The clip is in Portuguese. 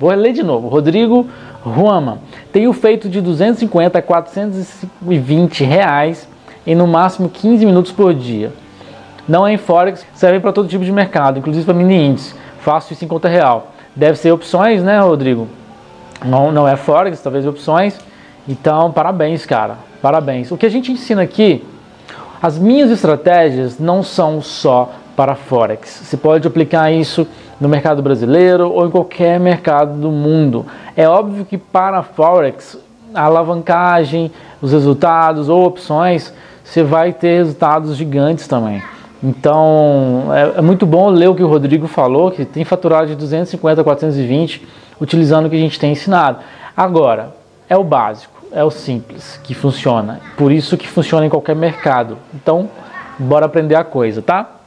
Vou ler de novo. Rodrigo Ruama. Tenho feito de 250 a 420 reais em no máximo 15 minutos por dia. Não é em Forex, serve para todo tipo de mercado, inclusive para mini índice. Faço isso em conta real. Deve ser opções, né, Rodrigo? Não, não é Forex, talvez opções. Então, parabéns, cara. Parabéns. O que a gente ensina aqui, as minhas estratégias não são só para Forex. Você pode aplicar isso no mercado brasileiro ou em qualquer mercado do mundo. É óbvio que para Forex, a alavancagem, os resultados ou opções, você vai ter resultados gigantes também. Então é, é, muito bom ler o que o Rodrigo falou, que tem faturado de 250 a 420 utilizando o que a gente tem ensinado. Agora, é o básico, é o simples que funciona. Por isso que funciona em qualquer mercado. Então, bora aprender a coisa, tá?